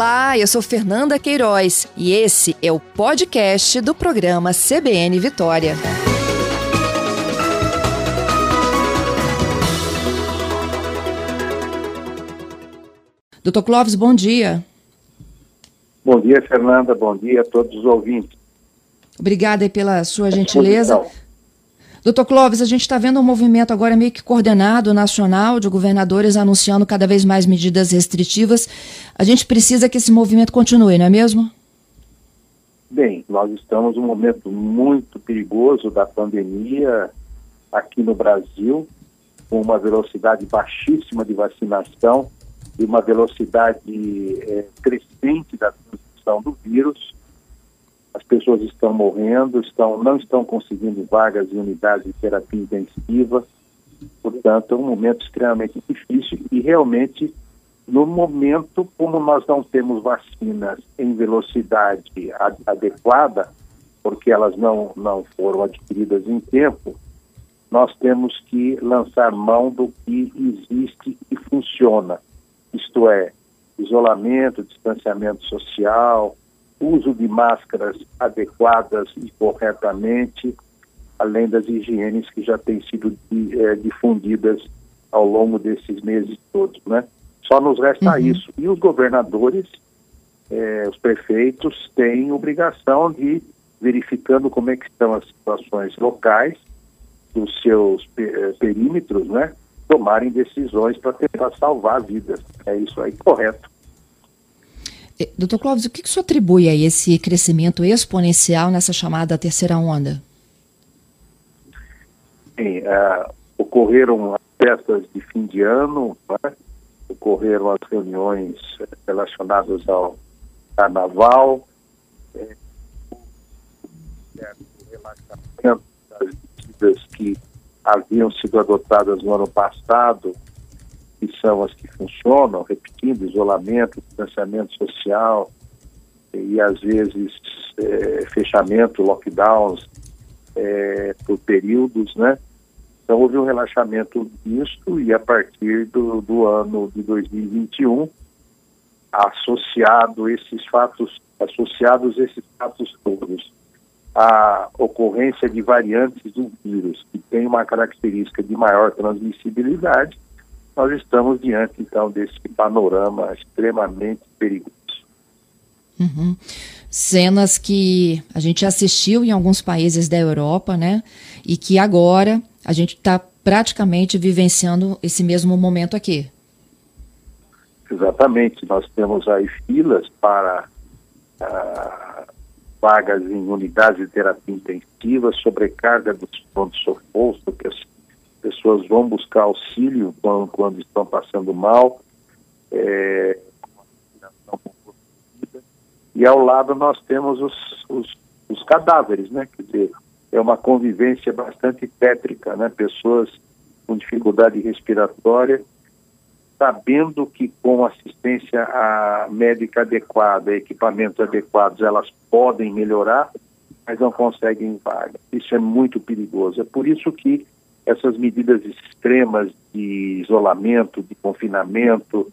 Olá, eu sou Fernanda Queiroz e esse é o podcast do programa CBN Vitória. Doutor Clóvis, bom dia. Bom dia, Fernanda. Bom dia a todos os ouvintes. Obrigada pela sua gentileza. Doutor Clóvis, a gente está vendo um movimento agora meio que coordenado nacional de governadores anunciando cada vez mais medidas restritivas. A gente precisa que esse movimento continue, não é mesmo? Bem, nós estamos num momento muito perigoso da pandemia aqui no Brasil, com uma velocidade baixíssima de vacinação e uma velocidade é, crescente da transmissão do vírus as pessoas estão morrendo, estão, não estão conseguindo vagas em unidades de terapia intensiva, portanto, é um momento extremamente difícil e realmente, no momento, como nós não temos vacinas em velocidade adequada, porque elas não, não foram adquiridas em tempo, nós temos que lançar mão do que existe e funciona, isto é, isolamento, distanciamento social, uso de máscaras adequadas e corretamente, além das higienes que já têm sido é, difundidas ao longo desses meses todos, né? Só nos resta uhum. isso. E os governadores, é, os prefeitos, têm obrigação de, verificando como é que estão as situações locais, dos seus é, perímetros, né? Tomarem decisões para tentar salvar vidas. É isso aí, correto. Eh, doutor Clóvis, o que, que o senhor atribui a esse crescimento exponencial nessa chamada terceira onda? Sim, uh, ocorreram as festas de fim de ano, né? ocorreram as reuniões relacionadas ao carnaval, é, o relaxamento das medidas que haviam sido adotadas no ano passado que são as que funcionam, repetindo, isolamento, distanciamento social e às vezes é, fechamento, lockdowns é, por períodos, né? Então houve um relaxamento disso e a partir do, do ano de 2021, associado esses fatos, associados esses fatos todos, a ocorrência de variantes do vírus que tem uma característica de maior transmissibilidade, nós estamos diante, então, desse panorama extremamente perigoso. Uhum. Cenas que a gente assistiu em alguns países da Europa, né? E que agora a gente está praticamente vivenciando esse mesmo momento aqui. Exatamente. Nós temos aí filas para ah, vagas em unidades de terapia intensiva, sobrecarga dos pronto-socorro, porque as pessoas vão buscar auxílio quando, quando estão passando mal, é, e ao lado nós temos os, os, os, cadáveres, né? Quer dizer, é uma convivência bastante tétrica, né? Pessoas com dificuldade respiratória, sabendo que com assistência médica adequada, equipamentos adequados, elas podem melhorar, mas não conseguem vaga. Isso é muito perigoso. É por isso que essas medidas extremas de isolamento, de confinamento,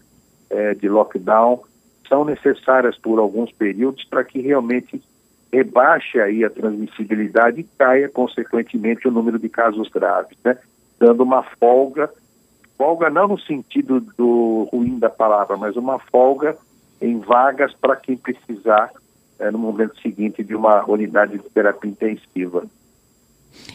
é, de lockdown, são necessárias por alguns períodos para que realmente rebaixe aí a transmissibilidade e caia, consequentemente, o número de casos graves, né? Dando uma folga, folga não no sentido do ruim da palavra, mas uma folga em vagas para quem precisar é, no momento seguinte de uma unidade de terapia intensiva.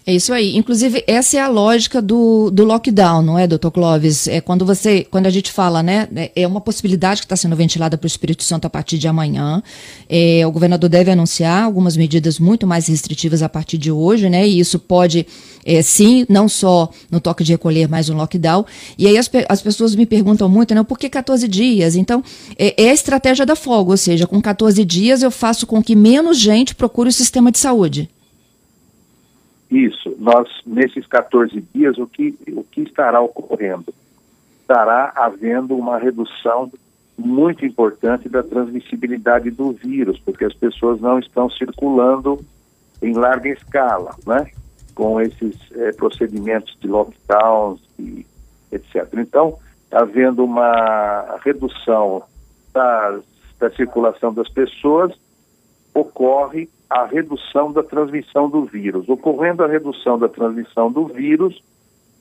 É isso aí. Inclusive, essa é a lógica do, do lockdown, não é, doutor Clóvis? É quando você, quando a gente fala, né? É, é uma possibilidade que está sendo ventilada para o Espírito Santo a partir de amanhã. É, o governador deve anunciar algumas medidas muito mais restritivas a partir de hoje, né? E isso pode, é, sim, não só no toque de recolher, mas no lockdown. E aí as, as pessoas me perguntam muito, né? Por que 14 dias? Então, é, é a estratégia da folga, ou seja, com 14 dias eu faço com que menos gente procure o sistema de saúde. Isso, nós, nesses 14 dias, o que, o que estará ocorrendo? Estará havendo uma redução muito importante da transmissibilidade do vírus, porque as pessoas não estão circulando em larga escala, né? Com esses é, procedimentos de lockdowns e etc. Então, havendo uma redução das, da circulação das pessoas, ocorre a redução da transmissão do vírus. Ocorrendo a redução da transmissão do vírus,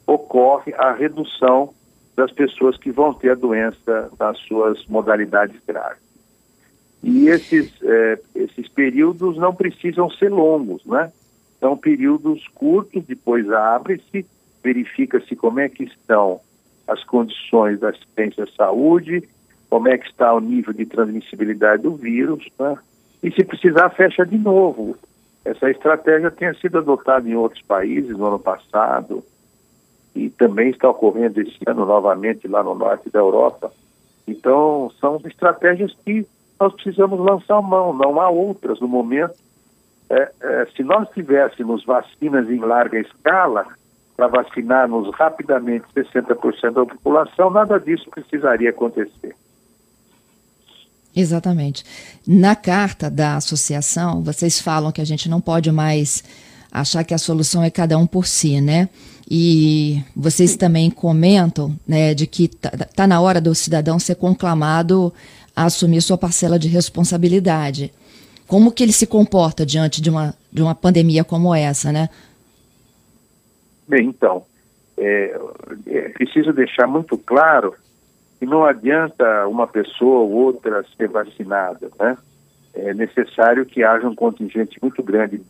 ocorre a redução das pessoas que vão ter a doença nas suas modalidades graves. E esses, é, esses períodos não precisam ser longos, né? São períodos curtos, depois abre-se, verifica-se como é que estão as condições da assistência à saúde, como é que está o nível de transmissibilidade do vírus, né? E se precisar, fecha de novo. Essa estratégia tem sido adotada em outros países no ano passado e também está ocorrendo esse ano novamente lá no norte da Europa. Então, são estratégias que nós precisamos lançar mão, não há outras no momento. É, é, se nós tivéssemos vacinas em larga escala, para vacinarmos rapidamente 60% da população, nada disso precisaria acontecer. Exatamente. Na carta da associação, vocês falam que a gente não pode mais achar que a solução é cada um por si, né? E vocês também comentam né, de que está tá na hora do cidadão ser conclamado a assumir sua parcela de responsabilidade. Como que ele se comporta diante de uma, de uma pandemia como essa, né? Bem, então, é, é preciso deixar muito claro que não adianta uma pessoa ou outra ser vacinada, né? É necessário que haja um contingente muito grande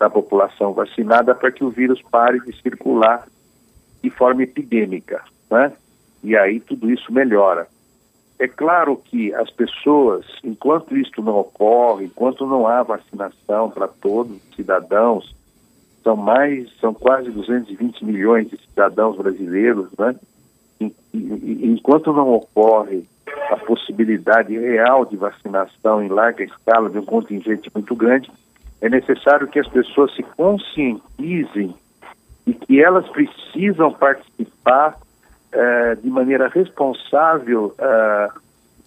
da população vacinada para que o vírus pare de circular de forma epidêmica, né? E aí tudo isso melhora. É claro que as pessoas, enquanto isto não ocorre, enquanto não há vacinação para todos os cidadãos, são mais, são quase 220 milhões de cidadãos brasileiros, né? Enquanto não ocorre a possibilidade real de vacinação em larga escala de um contingente muito grande, é necessário que as pessoas se conscientizem e que elas precisam participar eh, de maneira responsável eh,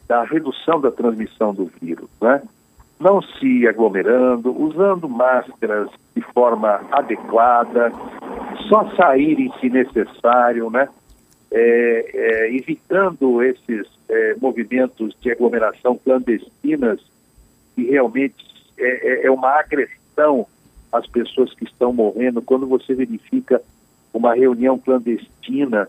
da redução da transmissão do vírus, né? não se aglomerando, usando máscaras de forma adequada, só saírem se necessário, né? É, é, evitando esses é, movimentos de aglomeração clandestinas, que realmente é, é, é, uma agressão às pessoas que estão morrendo. Quando você verifica uma reunião clandestina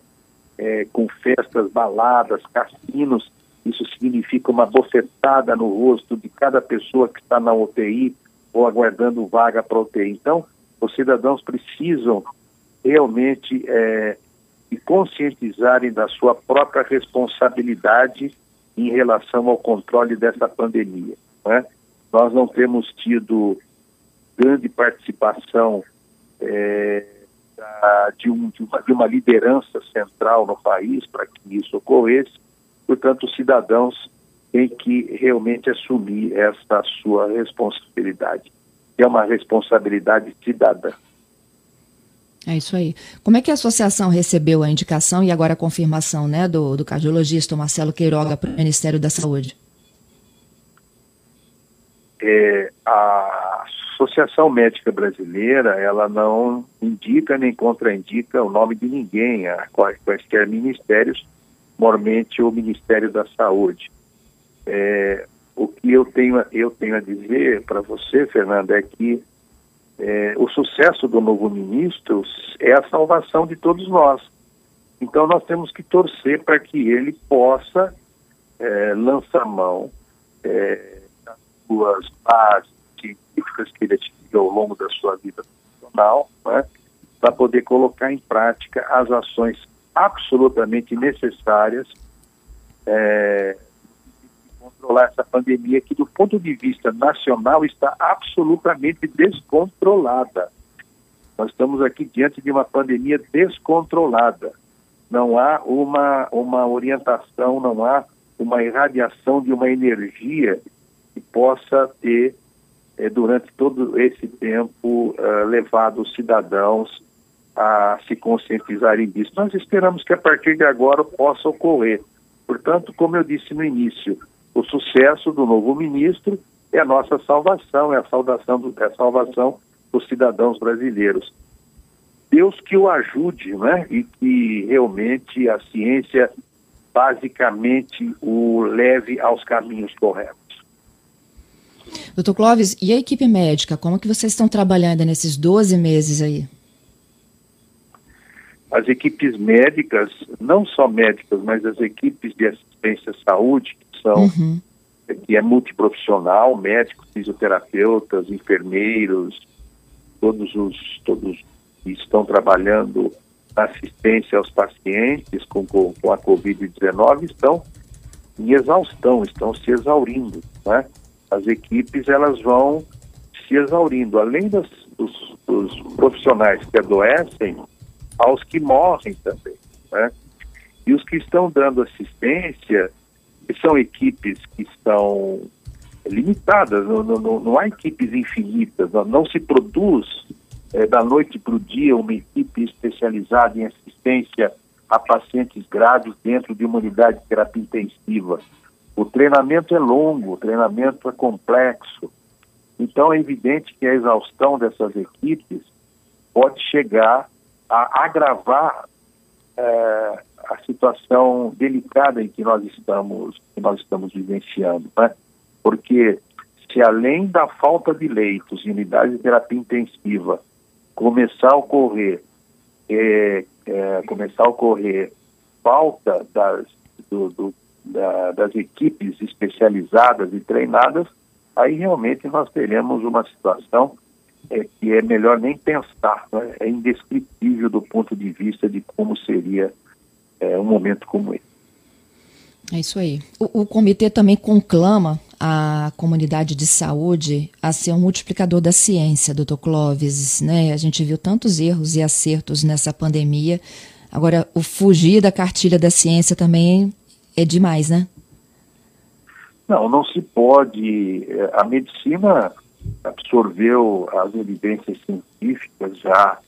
é, com festas, baladas, cassinos, isso significa uma bofetada no rosto de cada pessoa que está na UTI ou aguardando vaga para UTI. Então, os cidadãos precisam realmente é, e conscientizarem da sua própria responsabilidade em relação ao controle dessa pandemia. Né? Nós não temos tido grande participação é, de, um, de, uma, de, uma, liderança central no país para que isso ocorresse, portanto, os cidadãos têm que realmente assumir essa sua responsabilidade, que é uma responsabilidade cidadã. É isso aí. Como é que a associação recebeu a indicação e agora a confirmação né, do, do cardiologista Marcelo Queiroga para o Ministério da Saúde? É, a Associação Médica Brasileira ela não indica nem contraindica o nome de ninguém a quaisquer ministérios, mormente o Ministério da Saúde. É, o que eu tenho, eu tenho a dizer para você, Fernando, é que é, o sucesso do novo ministro é a salvação de todos nós. Então nós temos que torcer para que ele possa é, lançar mão é, das suas bases científicas que ele adquiriu ao longo da sua vida profissional, né, para poder colocar em prática as ações absolutamente necessárias é, controlar essa pandemia que, do ponto de vista nacional, está absolutamente descontrolada. Nós estamos aqui diante de uma pandemia descontrolada. Não há uma, uma orientação, não há uma irradiação de uma energia que possa ter, eh, durante todo esse tempo, eh, levado os cidadãos a se conscientizarem disso. Nós esperamos que a partir de agora possa ocorrer. Portanto, como eu disse no início, o sucesso do novo ministro é a nossa salvação, é a salvação, do, é a salvação dos cidadãos brasileiros. Deus que o ajude, né? E que realmente a ciência basicamente o leve aos caminhos corretos. Doutor Clóvis, e a equipe médica, como que vocês estão trabalhando nesses 12 meses aí? As equipes médicas, não só médicas, mas as equipes de assistência à saúde, uhum. que é multiprofissional, médicos, fisioterapeutas, enfermeiros, todos os todos que estão trabalhando na assistência aos pacientes com, com, com a Covid-19 estão em exaustão, estão se exaurindo, né? as equipes elas vão se exaurindo, além das, dos, dos, profissionais que adoecem, aos que morrem também. Né? E os que estão dando assistência, são equipes que estão limitadas, não, não, não há equipes infinitas, não, não se produz é, da noite para o dia uma equipe especializada em assistência a pacientes graves dentro de uma unidade de terapia intensiva. O treinamento é longo, o treinamento é complexo. Então é evidente que a exaustão dessas equipes pode chegar a agravar é, a situação delicada em que nós estamos, que nós estamos vivenciando, né? Porque se além da falta de leitos em unidades de terapia intensiva começar a ocorrer é, é, começar a ocorrer falta das, do, do da, das equipes especializadas e treinadas, aí realmente nós teremos uma situação é, que é melhor nem pensar, né? é indescritível do ponto de vista de como seria é, um momento como esse. É isso aí. O, o, comitê também conclama a comunidade de saúde a ser um multiplicador da ciência, doutor Clóvis. Né? A gente viu tantos erros e acertos nessa pandemia. Agora, o fugir da cartilha da ciência também é demais, né? Não, não se pode. É, a medicina absorveu as evidências científicas já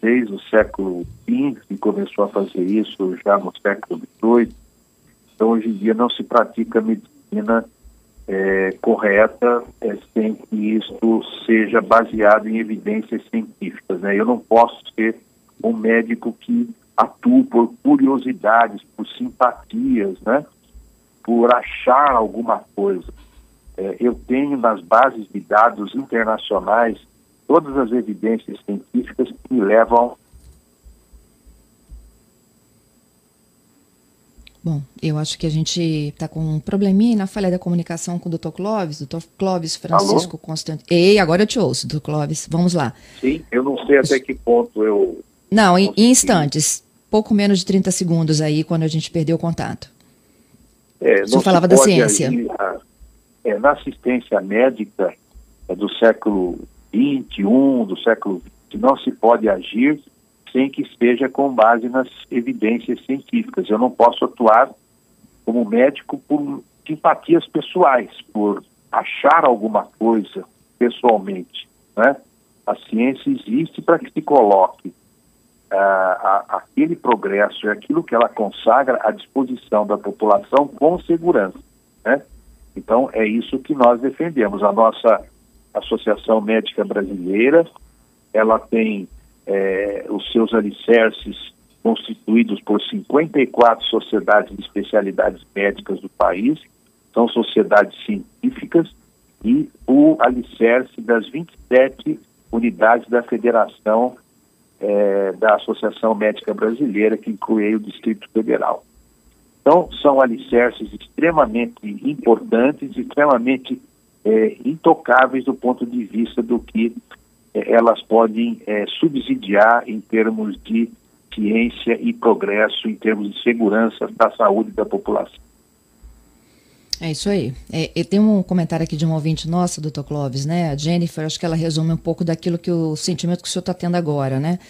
desde o século XV, e começou a fazer isso já no século XVIII. Então, hoje em dia, não se pratica medicina é, correta é, sem que isso seja baseado em evidências científicas. Né? Eu não posso ser um médico que atuo por curiosidades, por simpatias, né? por achar alguma coisa. É, eu tenho nas bases de dados internacionais todas as evidências científicas que levam Bom, eu acho que a gente está com um probleminha na falha da comunicação com o Dr. Clóvis, Dr. Clóvis Francisco Constantino. Ei, agora eu te ouço, Dr. Clóvis. Vamos lá. Sim, eu não sei até que ponto eu. Não, em, em instantes pouco menos de 30 segundos aí, quando a gente perdeu o contato. É, Você falava da ciência. Agir, é, na assistência médica é, do século XXI, do século XX, não se pode agir sem que esteja com base nas evidências científicas. Eu não posso atuar como médico por simpatias pessoais, por achar alguma coisa pessoalmente. Né? A ciência existe para que se coloque a, aquele progresso e aquilo que ela consagra à disposição da população com segurança. Né? Então, é isso que nós defendemos. A nossa Associação Médica Brasileira, ela tem é, os seus alicerces constituídos por 54 sociedades de especialidades médicas do país, são sociedades científicas, e o alicerce das 27 unidades da Federação é, da Associação Médica Brasileira, que inclui o Distrito Federal. Então, são alicerces extremamente importantes, extremamente é, intocáveis do ponto de vista do que é, elas podem é, subsidiar em termos de ciência e progresso, em termos de segurança da saúde da população. É isso aí. É, tenho um comentário aqui de um ouvinte nossa, doutor Clóvis, né? A Jennifer, acho que ela resume um pouco daquilo que o sentimento que o senhor está tendo agora, né?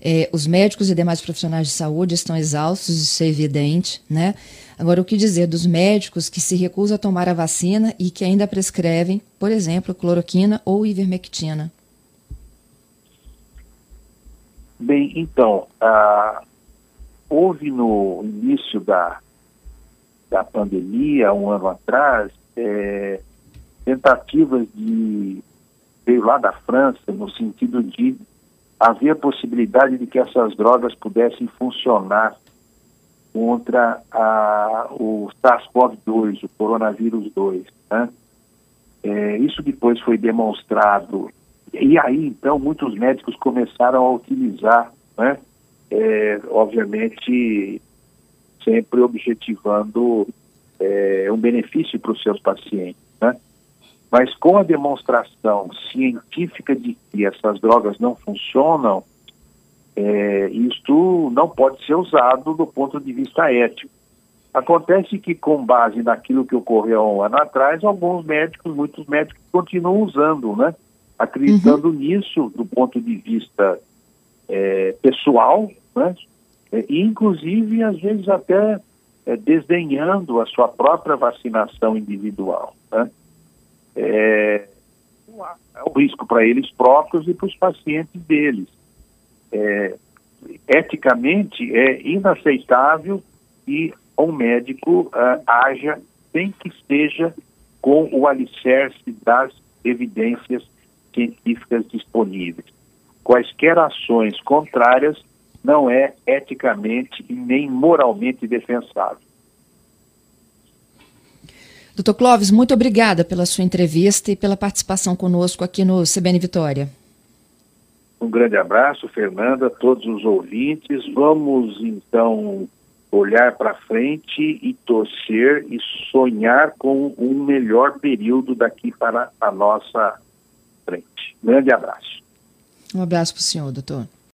É, os médicos e demais profissionais de saúde estão exaustos, isso é evidente, né? Agora, o que dizer dos médicos que se recusam a tomar a vacina e que ainda prescrevem, por exemplo, cloroquina ou ivermectina? Bem, então, ah, houve no início da da pandemia, um ano atrás, é, tentativas de, veio lá da França, no sentido de haver a possibilidade de que essas drogas pudessem funcionar contra a, o SARS-CoV-2, o coronavírus 2. Né? É, isso depois foi demonstrado. E aí, então, muitos médicos começaram a utilizar, né? É, obviamente, sempre objetivando é, um benefício para os seus pacientes. Né? Mas com a demonstração científica de que essas drogas não funcionam, é, isto não pode ser usado do ponto de vista ético. Acontece que, com base naquilo que ocorreu um ano atrás, alguns médicos, muitos médicos, continuam usando, né? acreditando uhum. nisso do ponto de vista é, pessoal, né? É, inclusive, às vezes, até é, desdenhando a sua própria vacinação individual. Né? É, é um risco para eles próprios e para os pacientes deles. É, eticamente, é inaceitável que um médico uh, haja sem que esteja com o alicerce das evidências científicas disponíveis. Quaisquer ações contrárias não é eticamente e nem moralmente defensável. Doutor Clóvis, muito obrigada pela sua entrevista e pela participação conosco aqui no CBN Vitória. Um grande abraço, Fernanda, a todos os ouvintes. Vamos então olhar para frente e torcer e sonhar com um melhor período daqui para a nossa frente. Grande abraço. Um abraço para o senhor, doutor.